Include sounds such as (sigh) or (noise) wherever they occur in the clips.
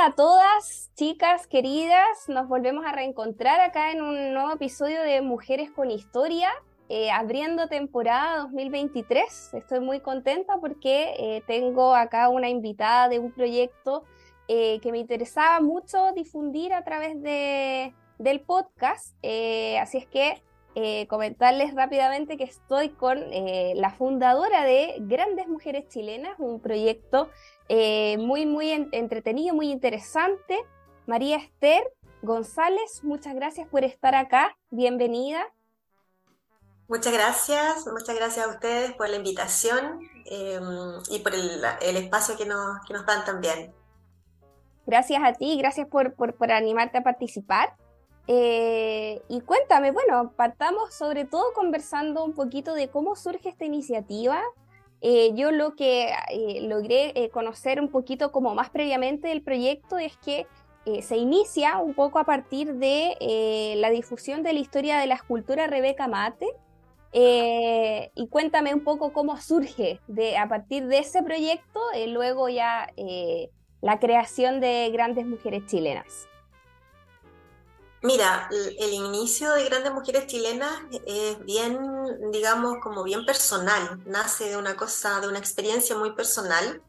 Hola a todas, chicas queridas. Nos volvemos a reencontrar acá en un nuevo episodio de Mujeres con Historia, eh, abriendo temporada 2023. Estoy muy contenta porque eh, tengo acá una invitada de un proyecto eh, que me interesaba mucho difundir a través de, del podcast. Así es que comentarles rápidamente que estoy con la fundadora de Grandes Mujeres Chilenas, un proyecto eh, muy, muy en- entretenido, muy interesante. María Esther González, muchas gracias por estar acá. Bienvenida. Muchas gracias, muchas gracias a ustedes por la invitación eh, y por el, el espacio que nos, que nos dan también. Gracias a ti, gracias por, por, por animarte a participar. Eh, y cuéntame, bueno, partamos sobre todo conversando un poquito de cómo surge esta iniciativa. Eh, yo lo que eh, logré eh, conocer un poquito como más previamente del proyecto es que se inicia un poco a partir de la difusión de la historia de la escultura Rebeca Mate. Y cuéntame un poco cómo surge a partir de ese proyecto, luego ya la creación de grandes mujeres chilenas. Mira, el, inicio de Grandes Mujeres Chilenas es bien, digamos, como bien personal, nace de una cosa, de una experiencia muy personal.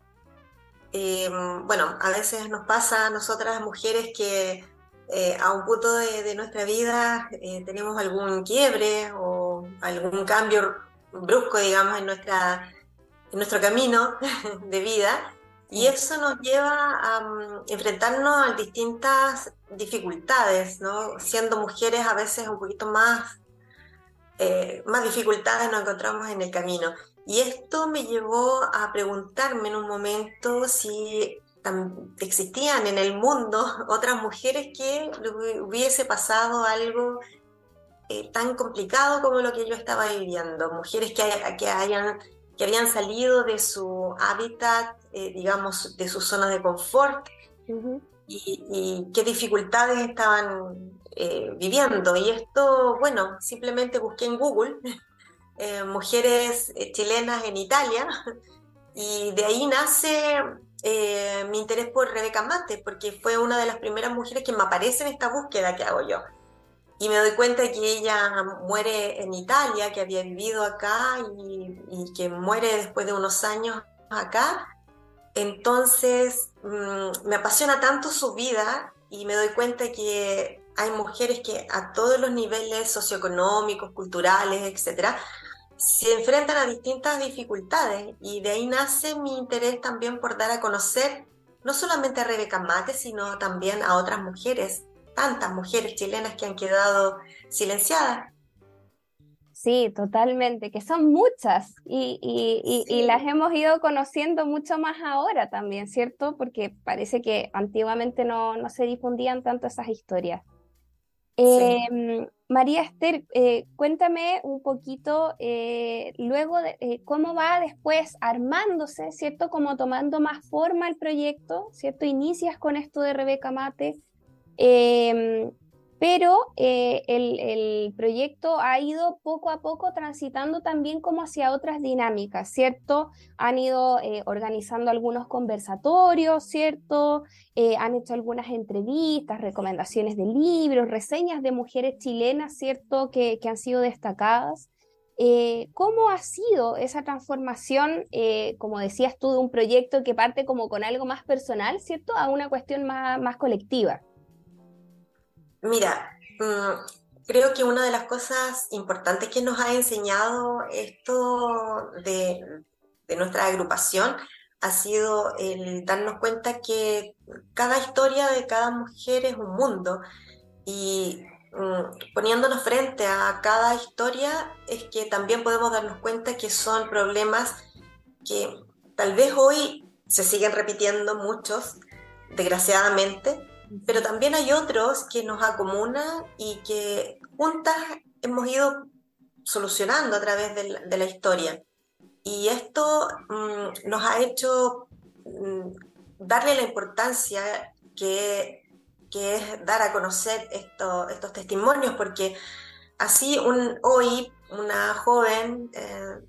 Eh, bueno, a veces nos pasa a nosotras mujeres que eh, a un punto de, de nuestra vida eh, tenemos algún quiebre o algún cambio brusco, digamos, en nuestra, en nuestro camino (laughs) de vida. Y eso nos lleva a mm, enfrentarnos a distintas dificultades, ¿no? Siendo mujeres a veces un poquito más, eh, más dificultades nos encontramos en el camino. Y esto me llevó a preguntarme en un momento si existían en el mundo (laughs) otras mujeres que hubiese pasado algo eh, tan complicado como lo que yo estaba viviendo. Mujeres que, que hayan, que habían salido de su hábitat, eh, digamos, de sus zonas de confort. Y, qué dificultades estaban eh, viviendo. Y esto, bueno, simplemente busqué en Google (laughs) eh, mujeres eh, chilenas en Italia (laughs) y de ahí nace mi interés por Rebeca Mate, porque fue una de las primeras mujeres que me aparece en esta búsqueda que hago yo. Y me doy cuenta que ella muere en Italia, que había vivido acá y que muere después de unos años acá. Entonces, mm, me apasiona tanto su vida y me doy cuenta que hay mujeres que a todos los niveles socioeconómicos, culturales, etcétera, se enfrentan a distintas dificultades y de ahí nace mi interés también por dar a conocer no solamente a Rebeca Mate, sino también a otras mujeres, tantas mujeres chilenas que han quedado silenciadas. Sí, totalmente, que son muchas y, y- y- las hemos ido conociendo mucho más ahora también, ¿cierto? Porque parece que antiguamente no, no se difundían tanto esas historias. Em, María Esther, eh, cuéntame un poquito eh, luego de eh, cómo va después armándose, ¿cierto? Como tomando más forma el proyecto, ¿cierto? Inicias con esto de Rebeca Mate, em, pero eh, el, proyecto ha ido poco a poco transitando también como hacia otras dinámicas, ¿cierto? Han ido eh, organizando algunos conversatorios, ¿cierto? Eh, han hecho algunas entrevistas, recomendaciones de libros, reseñas de mujeres chilenas, ¿cierto? Que, han sido destacadas. ¿cómo ha sido esa transformación, como decías tú, de un proyecto que parte como con algo más personal, ¿cierto? A una cuestión más colectiva. Mira, mm, creo que una de las cosas importantes que nos ha enseñado esto de, de nuestra agrupación ha sido el darnos cuenta que cada historia de cada mujer es un mundo. Y mm, poniéndonos frente a cada historia es que también podemos darnos cuenta que son problemas que tal vez hoy se siguen repitiendo muchos, desgraciadamente, pero también hay otros que nos acomunan y que juntas hemos ido solucionando a través de la, de la historia. Y esto mm, nos ha hecho mm, darle la importancia que, que es dar a conocer esto- estos testimonios, porque así un, hoy una joven eh,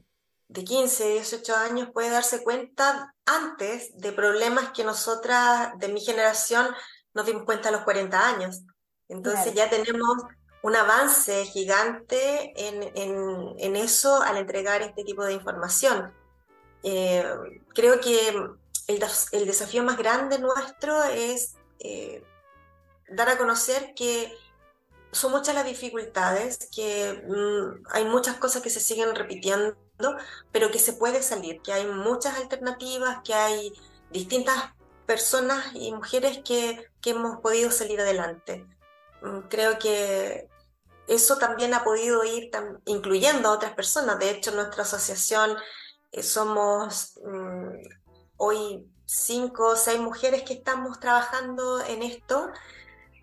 de 15, 18 años puede darse cuenta antes de problemas que nosotras de mi generación nos dimos cuenta a los 40 años. Entonces ya tenemos un avance gigante en, en- en eso al entregar este tipo de información. Eh, creo que el, el desafío más grande nuestro es eh, dar a conocer que son muchas las dificultades, que mm, hay muchas cosas que se siguen repitiendo, pero que se puede salir, que hay muchas alternativas, que hay distintas personas y mujeres que, que hemos podido salir adelante. Mm, Creo que eso también ha podido ir incluyendo a otras personas. De hecho, nuestra asociación eh, somos mm, hoy cinco o seis mujeres que estamos trabajando en esto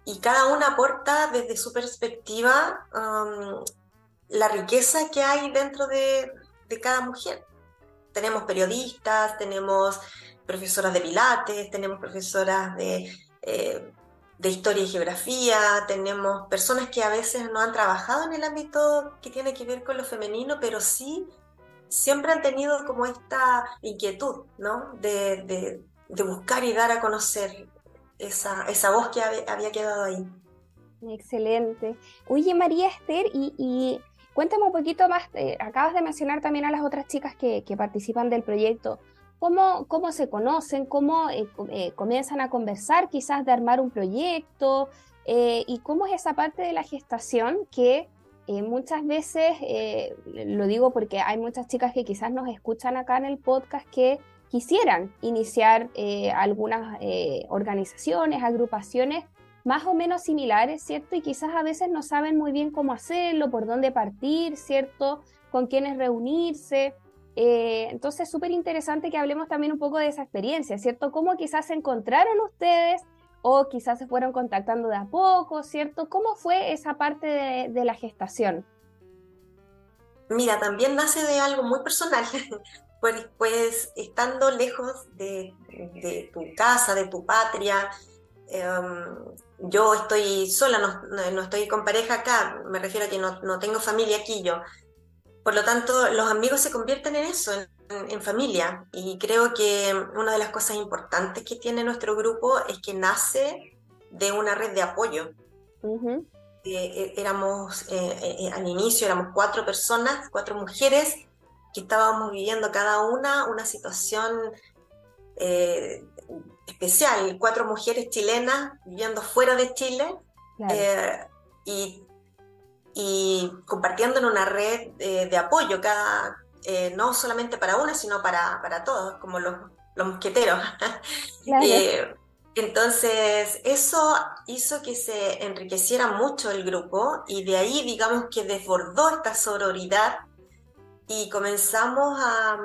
y cada una aporta desde su perspectiva um, la riqueza que hay dentro de, de cada mujer. Tenemos periodistas, tenemos profesoras de pilates, tenemos profesoras de, eh, de historia y geografía, tenemos personas que a veces no han trabajado en el ámbito que tiene que ver con lo femenino, pero sí siempre han tenido como esta inquietud, ¿no? De, de- de buscar y dar a conocer esa, esa voz que había quedado ahí. Excelente. Oye, María Esther, y, y cuéntame un poquito más, eh, acabas de mencionar también a las otras chicas que, que participan del proyecto. ¿Cómo, cómo se conocen? ¿Cómo eh, eh, comienzan a conversar quizás de armar un proyecto? Eh, ¿y cómo es esa parte de la gestación que muchas veces, lo digo porque hay muchas chicas que quizás nos escuchan acá en el podcast que quisieran iniciar algunas organizaciones, agrupaciones más o menos similares, ¿cierto? Y quizás a veces no saben muy bien cómo hacerlo, por dónde partir, ¿cierto? Con quiénes reunirse. Eh, entonces, súper interesante que hablemos también un poco de esa experiencia, ¿cierto? Cómo quizás se encontraron ustedes o quizás se fueron contactando de a poco, ¿cierto? ¿Cómo fue esa parte de, la gestación? Mira, también nace de algo muy personal, (laughs) pues, pues estando lejos de, tu casa, de tu patria, em, yo estoy sola, no, estoy con pareja acá, me refiero a que no tengo familia aquí yo. Por lo tanto, los amigos se convierten en eso, en, en familia. Y creo que una de las cosas importantes que tiene nuestro grupo es que nace de una red de apoyo. Ujú, Eh, éramos, eh, eh, al inicio éramos cuatro personas, cuatro mujeres, que estábamos viviendo cada una una situación eh, especial, cuatro mujeres chilenas viviendo fuera de Chile claro, eh, y, y compartiendo en una red eh, de apoyo, cada, eh, no solamente para una, sino para, para todos, como los, los mosqueteros. (laughs) claro, Eh, entonces, eso hizo que se enriqueciera mucho el grupo y de ahí, digamos que desbordó esta sororidad y comenzamos a,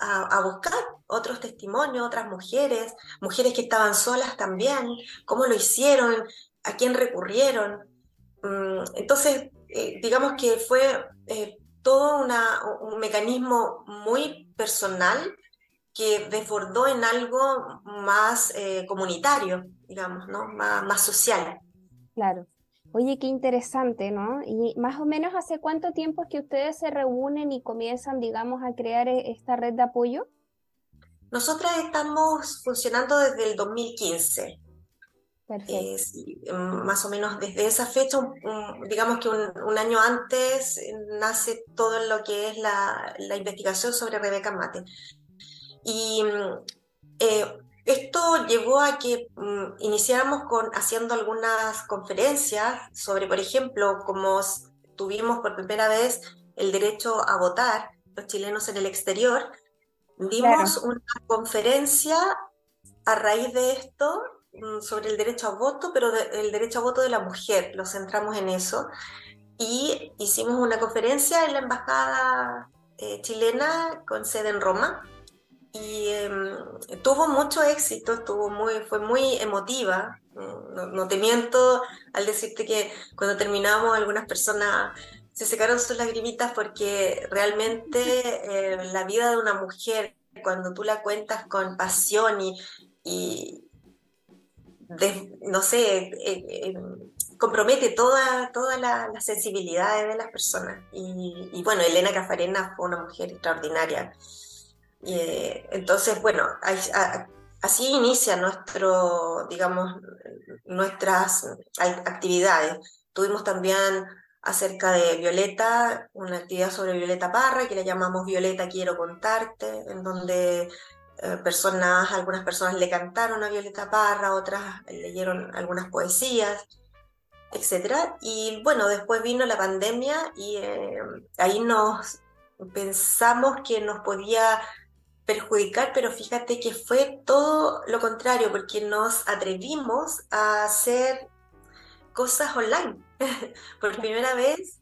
a- a buscar otros testimonios, otras mujeres, mujeres que estaban solas también, cómo lo hicieron, a quién recurrieron. Mm, Entonces, eh, digamos que fue eh, todo una- un mecanismo muy personal que desbordó en algo más eh, comunitario, digamos, ¿no? Más, más social. claro. Oye, qué interesante, ¿no? Y más o menos hace cuánto tiempo es que ustedes se reúnen y comienzan, digamos, a crear esta red de apoyo? Nosotras estamos funcionando desde el 2015. Eh, sí, más o menos desde esa fecha, un- un- digamos que un, un año antes eh, nace todo lo que es la, la investigación sobre Rebeca Mate. Y mm, eh, esto llevó a que mm, iniciáramos con, haciendo algunas conferencias sobre, por ejemplo, como tuvimos por primera vez el derecho a votar, los chilenos en el exterior, dimos una conferencia a raíz de esto sobre el derecho a voto, pero el derecho a voto de la mujer, lo centramos en eso, y hicimos una conferencia en la embajada eh, chilena con sede en Roma y em, tuvo mucho éxito, estuvo muy, fue muy emotiva. Mm, No, no te miento al decirte que cuando terminamos algunas personas se secaron sus lagrimitas porque realmente eh, la vida de una mujer, cuando tú la cuentas con pasión y no sé, eh, eh, compromete toda, todas la- las sensibilidades de las personas. Y, bueno, Elena Cafarena fue una mujer extraordinaria. Y, eh, entonces, bueno, así inicia nuestro, digamos, nuestras actividades. Tuvimos también acerca de Violeta, una actividad sobre Violeta Parra, que le llamamos Violeta Quiero Contarte, en donde eh, personas, algunas personas le cantaron a Violeta Parra, otras leyeron algunas poesías, etcétera. Y bueno, después vino la pandemia y eh, ahí nos pensamos que nos podía perjudicar, pero fíjate que fue todo lo contrario, porque nos atrevimos a hacer cosas online. (laughs) Por primera vez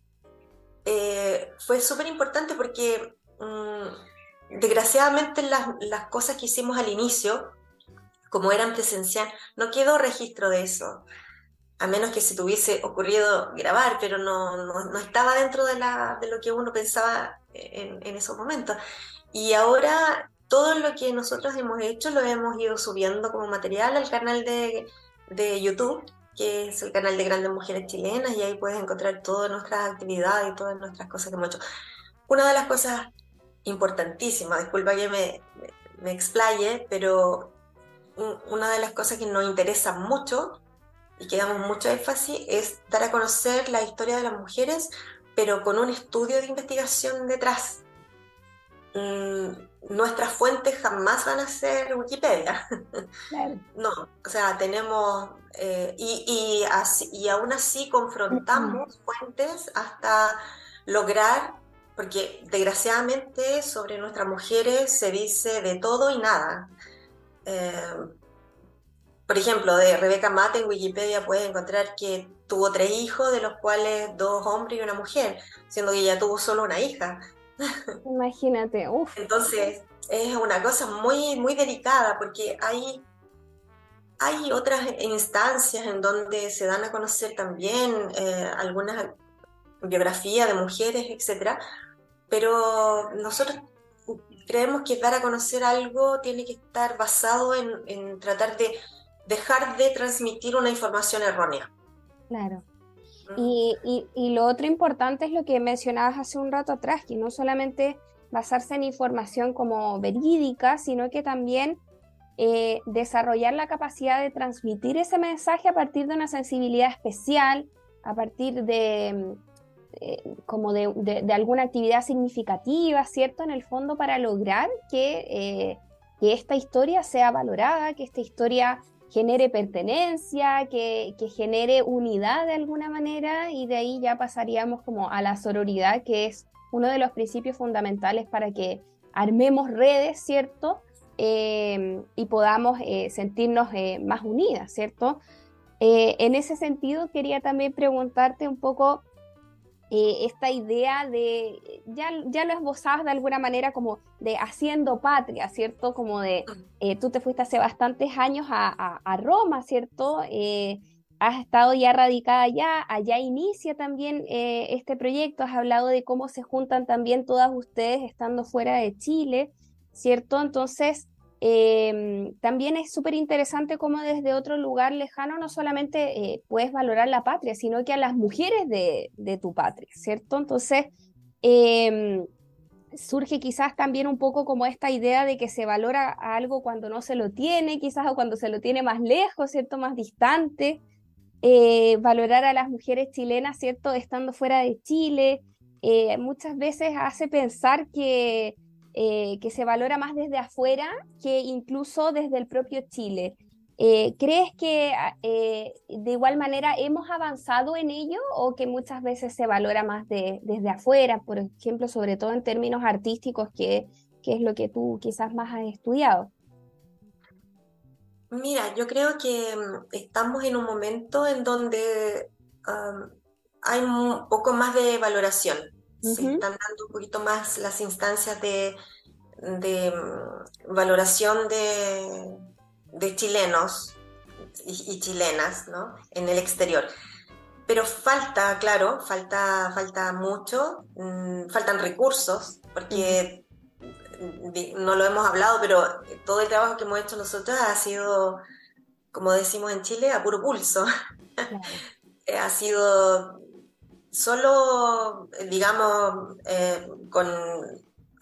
eh, fue súper importante porque mm, desgraciadamente las, las cosas que hicimos al inicio, como eran presencial, no quedó registro de eso, a menos que se tuviese ocurrido grabar, pero no, no, no estaba dentro de, la, de lo que uno pensaba en, en esos momentos. Y ahora todo lo que nosotros hemos hecho lo hemos ido subiendo como material al canal de, de YouTube, que es el canal de Grandes Mujeres Chilenas, y ahí puedes encontrar todas nuestras actividades y todas nuestras cosas que hemos hecho. Una de las cosas importantísimas, disculpa que me, me, me explaye, pero un- una de las cosas que nos interesa mucho y que damos mucho énfasis es dar a conocer la historia de las mujeres, pero con un estudio de investigación detrás. Mm, nuestras fuentes jamás van a ser Wikipedia. Claro. (laughs) No, o sea, tenemos, eh, y, y, así- y aún así confrontamos fuentes hasta lograr, porque desgraciadamente sobre nuestras mujeres se dice de todo y nada. Eh, por ejemplo, de Rebeca Mate en Wikipedia puedes encontrar que tuvo tres hijos, de los cuales dos hombres y una mujer, siendo que ella tuvo solo una hija. Imagínate, uff, Entonces, es una cosa muy, muy delicada porque hay, hay otras instancias en donde se dan a conocer también eh, algunas biografías de mujeres, etcétera, pero nosotros creemos que dar a conocer algo tiene que estar basado en, en tratar de dejar de transmitir una información errónea. claro. Y, y- y lo otro importante es lo que mencionabas hace un rato atrás, que no solamente basarse en información como verídica, sino que también eh, desarrollar la capacidad de transmitir ese mensaje a partir de una sensibilidad especial, a partir de, eh, como de, de- alguna actividad significativa, ¿cierto? En el fondo para lograr que, eh, que esta historia sea valorada, que esta historia genere pertenencia, que, que genere unidad de alguna manera y de ahí ya pasaríamos como a la sororidad, que es uno de los principios fundamentales para que armemos redes, ¿cierto? Eh, y podamos sentirnos más unidas, ¿cierto? En ese sentido, quería también preguntarte un poco eh, esta idea de, ya, ya lo esbozabas de alguna manera como de haciendo patria, ¿cierto? Como de, eh, tú te fuiste hace bastantes años a, Roma, ¿cierto? Eh, has estado ya radicada allá, allá inicia también eh, este proyecto, has hablado de cómo se juntan también todas ustedes estando fuera de Chile, ¿cierto? Entonces, eh, también es súper interesante cómo desde otro lugar lejano no solamente eh, puedes valorar la patria, sino que a las mujeres de, tu patria, ¿cierto? Entonces, em, surge quizás también un poco como esta idea de que se valora algo cuando no se lo tiene, quizás o cuando se lo tiene más lejos, ¿cierto? Más distante. Eh, valorar a las mujeres chilenas, ¿cierto? Estando fuera de Chile, eh, muchas veces hace pensar que, eh, que se valora más desde afuera que incluso desde el propio Chile. Eh, ¿Crees que ah, eh, de igual manera hemos avanzado en ello o que muchas veces se valora más de- desde afuera, por ejemplo, sobre todo en términos artísticos, que, que es lo que tú quizás más has estudiado? Mira, yo creo que mm, estamos en un momento en donde am, hay un poco más de valoración. Se están dando un poquito más las instancias de, de, mm, valoración de, de chilenos y, y chilenas, ¿no? En el exterior. Pero falta, claro, falta, falta mucho, mm, faltan recursos, porque no lo hemos hablado, pero todo el trabajo que hemos hecho nosotros ha sido, como decimos en Chile, a puro pulso. (laughs) Ha sido solo, digamos, eh, con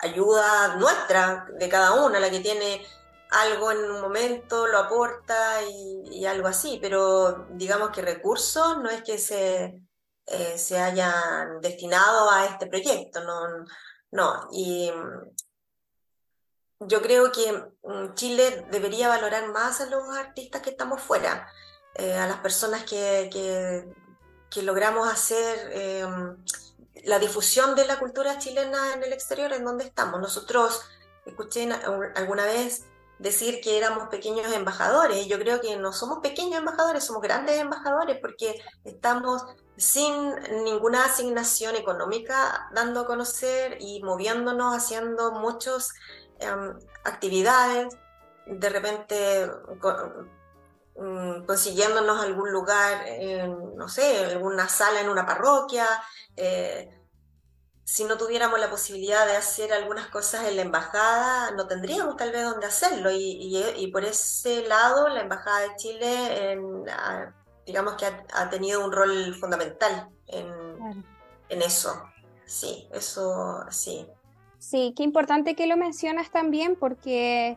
ayuda nuestra, de cada una, la que tiene algo en un momento, lo aporta y, y algo así, pero digamos que recursos no es que se, eh, se hayan destinado a este proyecto, no, no. Y mm, yo creo que mm, Chile debería valorar más a los artistas que estamos fuera, eh, a las personas que, que, que logramos hacer eh, la difusión de la cultura chilena en el exterior, en donde estamos. Nosotros, escuché alguna vez decir que éramos pequeños embajadores, yo creo que no somos pequeños embajadores, somos grandes embajadores porque estamos sin ninguna asignación económica dando a conocer y moviéndonos, haciendo muchas actividades, de repente mm, consiguiéndonos algún lugar, en, no sé, alguna sala en una parroquia. eh, si no tuviéramos la posibilidad de hacer algunas cosas en la embajada, no tendríamos tal vez dónde hacerlo. Y, y- y por ese lado, la Embajada de Chile, en- digamos que ha, ha tenido un rol fundamental en, Claro. en eso. Sí, eso sí. Sí, qué importante que lo mencionas también porque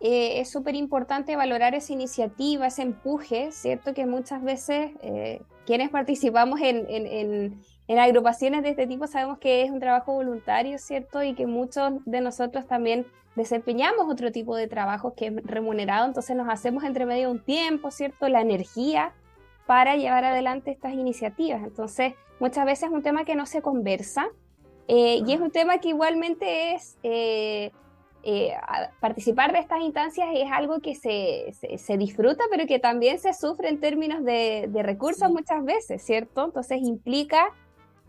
eh, es súper importante valorar esa iniciativa, ese empuje, ¿cierto? Que muchas veces eh, quienes participamos en, en- en- en agrupaciones de este tipo sabemos que es un trabajo voluntario, ¿cierto? Y que muchos de nosotros también desempeñamos otro tipo de trabajo que es remunerado, entonces nos hacemos entre medio un tiempo, ¿cierto? La energía para llevar adelante estas iniciativas. Entonces, muchas veces es un tema que no se conversa eh, y es un tema que igualmente es, eh, participar de estas instancias es algo que se, se- se disfruta, pero que también se sufre en términos de, de recursos Sí. muchas veces, ¿cierto? Entonces implica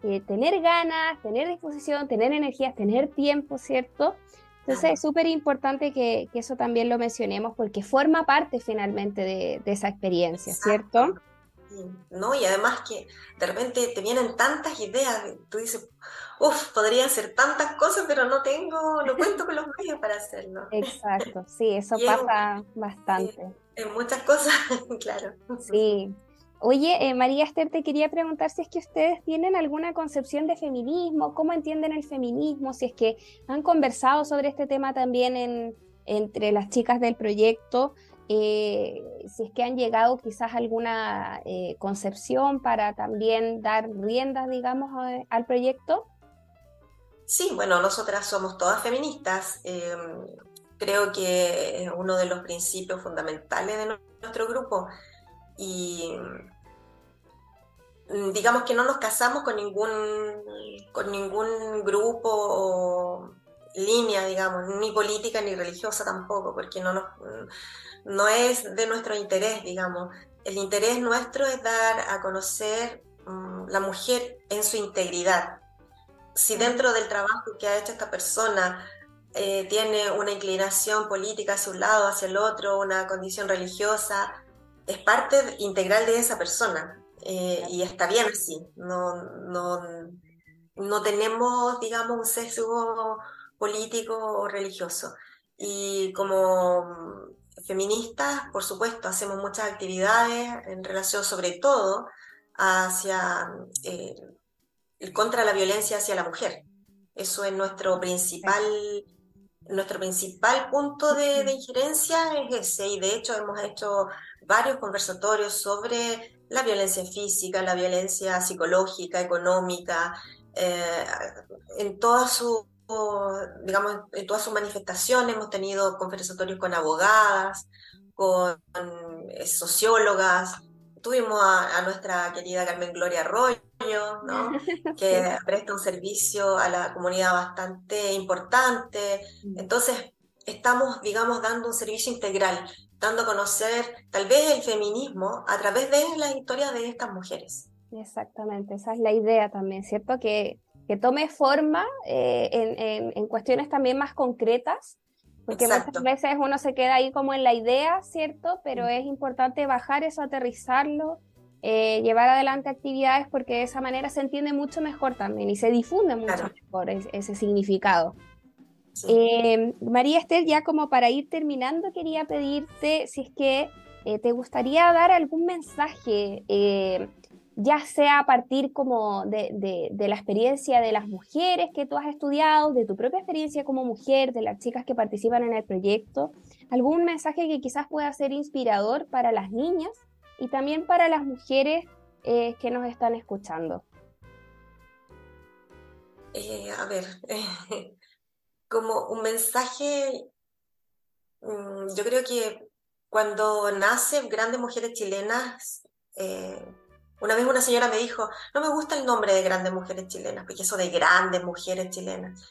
eh, tener ganas, tener disposición, tener energías, tener tiempo, ¿cierto? Entonces es súper importante que, que eso también lo mencionemos porque forma parte finalmente de, de esa experiencia, ¿cierto? Exacto. ¿No? Y además que de repente te vienen tantas ideas, tú dices, uff, podría hacer tantas cosas, pero no tengo, no cuento con los (laughs) medios para hacerlo. Exacto, sí, eso Y pasa bastante. En muchas cosas, (laughs) claro. Sí. Oye, eh, María Esther, te quería preguntar si es que ustedes tienen alguna concepción de feminismo, cómo entienden el feminismo, si es que han conversado sobre este tema también en, entre las chicas del proyecto, eh, si es que han llegado quizás alguna eh, concepción para también dar riendas, digamos, al proyecto. Sí, bueno, nosotras somos todas feministas. eh, creo que es uno de los principios fundamentales de nu- nuestro grupo. Y mm, digamos que no nos casamos con ningún, con ningún grupo o línea, digamos, ni política ni religiosa tampoco, porque no, nos, no es de nuestro interés, digamos. El interés nuestro es dar a conocer mm, la mujer en su integridad si dentro del trabajo que ha hecho esta persona eh, tiene una inclinación política hacia un lado, hacia el otro, una condición religiosa, es parte integral de esa persona eh, y está bien así. No, no, no tenemos, digamos, un sesgo político o religioso. Y como feministas, por supuesto, hacemos muchas actividades en relación sobre todo hacia eh, contra la violencia hacia la mujer. Eso es nuestro principal, nuestro principal punto de, de injerencia es ese, y de hecho hemos hecho varios conversatorios sobre la violencia física, la violencia psicológica, económica, eh, en todas sus digamos, en todas sus manifestaciones, hemos tenido conversatorios con abogadas, con eh, sociólogas, tuvimos a, a nuestra querida Carmen Gloria Arroyo, ¿no? (laughs) que presta un servicio a la comunidad bastante importante. Entonces, estamos, digamos, dando un servicio integral, dando a conocer tal vez el feminismo a través de las historias de estas mujeres. Exactamente, esa es la idea también, ¿cierto? Que, que tome forma eh, en, en- en cuestiones también más concretas, porque Exacto. muchas veces uno se queda ahí como en la idea, ¿cierto? Pero es importante bajar eso, aterrizarlo, eh, llevar adelante actividades, porque de esa manera se entiende mucho mejor también y se difunde mucho Claro. mejor es- ese significado. Sí. Eh, María Esther, ya como para ir terminando, quería pedirte si es que eh, te gustaría dar algún mensaje, eh, ya sea a partir como de, la experiencia de las mujeres que tú has estudiado, de tu propia experiencia como mujer, de las chicas que participan en el proyecto, algún mensaje que quizás pueda ser inspirador para las niñas y también para las mujeres eh, que nos están escuchando. Eh, a ver, (laughs) como un mensaje, mm, yo creo que cuando nace Grandes Mujeres Chilenas, eh, una vez una señora me dijo, no me gusta el nombre de Grandes Mujeres Chilenas, porque eso de Grandes Mujeres Chilenas.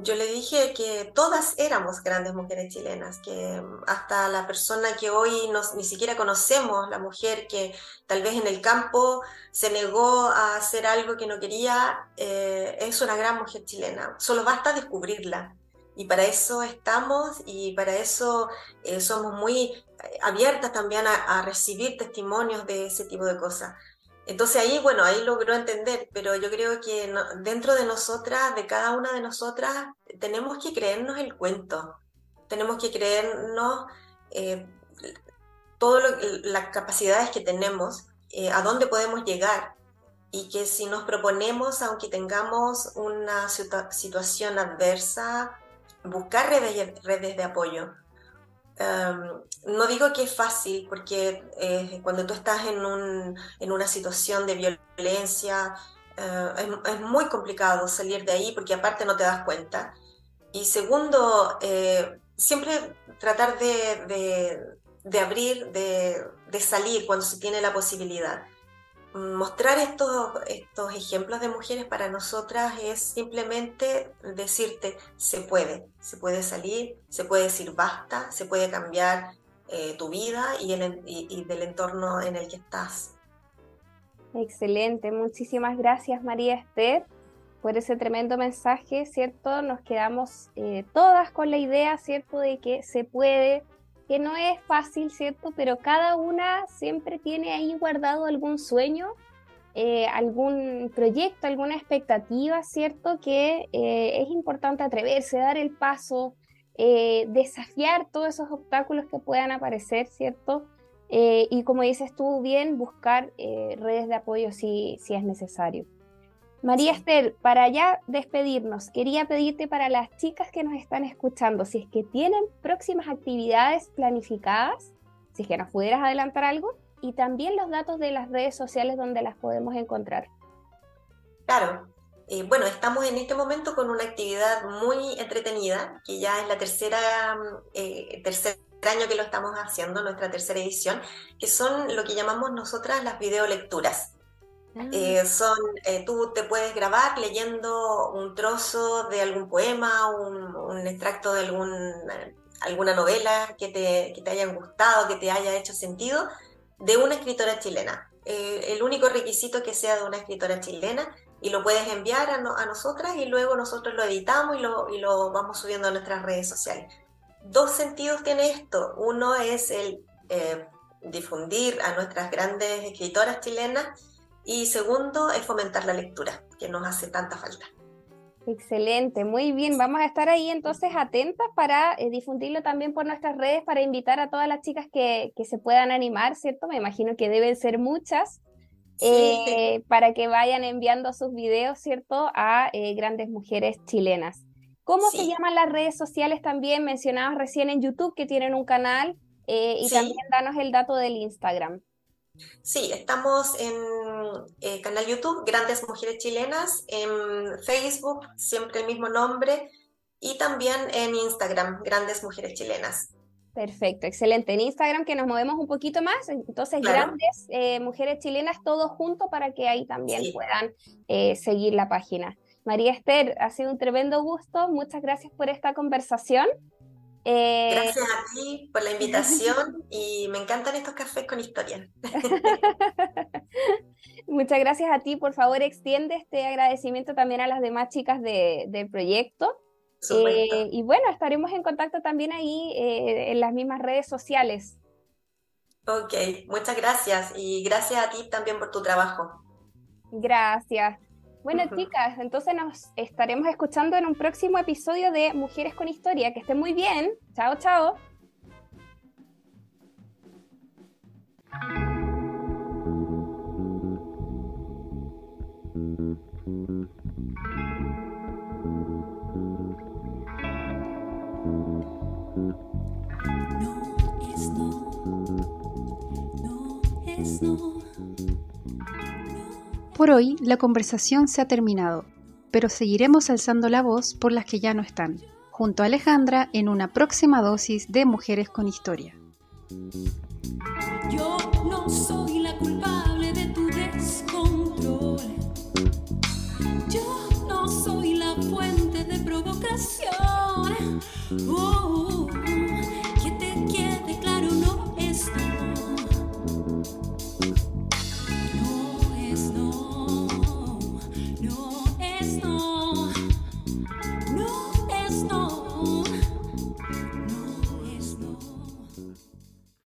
Yo le dije que todas éramos grandes mujeres chilenas, que mm, hasta la persona que hoy nos, ni siquiera conocemos, la mujer que tal vez en el campo se negó a hacer algo que no quería, eh, es una gran mujer chilena. Solo basta descubrirla. Y para eso estamos y para eso eh, somos muy eh, abiertas también a, a recibir testimonios de ese tipo de cosas. Entonces ahí, bueno, ahí logró entender, pero yo creo que no- dentro de nosotras, de cada una de nosotras, tenemos que creernos el cuento, tenemos que creernos eh, todas las capacidades que tenemos, eh, a dónde podemos llegar y que si nos proponemos, aunque tengamos una situa- situación adversa, buscar redes, redes de apoyo. Um, no digo que es fácil, porque eh, cuando tú estás en, un, en una situación de violencia, eh, es, es muy complicado salir de ahí porque aparte no te das cuenta. Y segundo, eh, siempre tratar de, de, de abrir, de, de salir cuando se tiene la posibilidad. Mostrar estos, estos ejemplos de mujeres para nosotras es simplemente decirte, se puede, se puede salir, se puede decir basta, se puede cambiar eh, tu vida y, el, y, y del entorno en el que estás. Excelente, muchísimas gracias María Esther por ese tremendo mensaje, ¿cierto? Nos quedamos eh, todas con la idea, ¿cierto? De que se puede, que no es fácil, ¿cierto? Pero cada una siempre tiene ahí guardado algún sueño, eh, algún proyecto, alguna expectativa, ¿cierto? Que eh, es importante atreverse, dar el paso, eh, desafiar todos esos obstáculos que puedan aparecer, ¿cierto? Y como dices tú bien, buscar redes de apoyo si, si es necesario. María Sí. Esther, para ya despedirnos, quería pedirte para las chicas que nos están escuchando, si es que tienen próximas actividades planificadas, si es que nos pudieras adelantar algo, y también los datos de las redes sociales donde las podemos encontrar. Claro. Eh, bueno, estamos en este momento con una actividad muy entretenida, que ya es la tercera, eh, tercer año que lo estamos haciendo, nuestra tercera edición, que son lo que llamamos nosotras las videolecturas. Eh, son, eh, tú te puedes grabar leyendo un trozo de algún poema, un, un extracto de algún, alguna novela que te, que te hayan gustado, que te haya hecho sentido, de una escritora chilena. Eh, el único requisito es que sea de una escritora chilena y lo puedes enviar a, no- a nosotras y luego nosotros lo editamos y lo, y lo vamos subiendo a nuestras redes sociales. Dos sentidos tiene esto. Uno es el difundir a nuestras grandes escritoras chilenas y segundo es fomentar la lectura, que nos hace tanta falta. Excelente, muy bien. Vamos a estar ahí entonces atentas para eh, difundirlo también por nuestras redes, para invitar a todas las chicas que, que se puedan animar, ¿cierto? Me imagino que deben ser muchas, Sí. eh, para que vayan enviando sus videos, ¿cierto? A eh, grandes mujeres chilenas. ¿Cómo se llaman las redes sociales también? Mencionabas recién en YouTube que tienen un canal y Sí. también danos el dato del Instagram. Sí, estamos en eh, canal YouTube, Grandes Mujeres Chilenas, en Facebook, siempre el mismo nombre, y también en Instagram, Grandes Mujeres Chilenas. Perfecto, excelente. En Instagram que nos movemos un poquito más, entonces Claro. grandes eh, mujeres chilenas todos juntos para que ahí también Sí. puedan eh, seguir la página. María Esther, ha sido un tremendo gusto. Muchas gracias por esta conversación. Eh, Gracias a ti por la (laughs) invitación y me encantan estos cafés con historia. (laughs) muchas gracias a ti. Por favor, extiende este agradecimiento también a las demás chicas de- del proyecto. Eh, y bueno, estaremos en contacto también ahí eh, en las mismas redes sociales. Ok, muchas gracias y gracias a ti también por tu trabajo. Gracias. Bueno, chicas, entonces nos estaremos escuchando en un próximo episodio de Mujeres con Historia. Que estén muy bien. Chao, chao. No es no, no es no. Por hoy la conversación se ha terminado, pero seguiremos alzando la voz por las que ya no están, junto a Alejandra en una próxima dosis de Mujeres con Historia.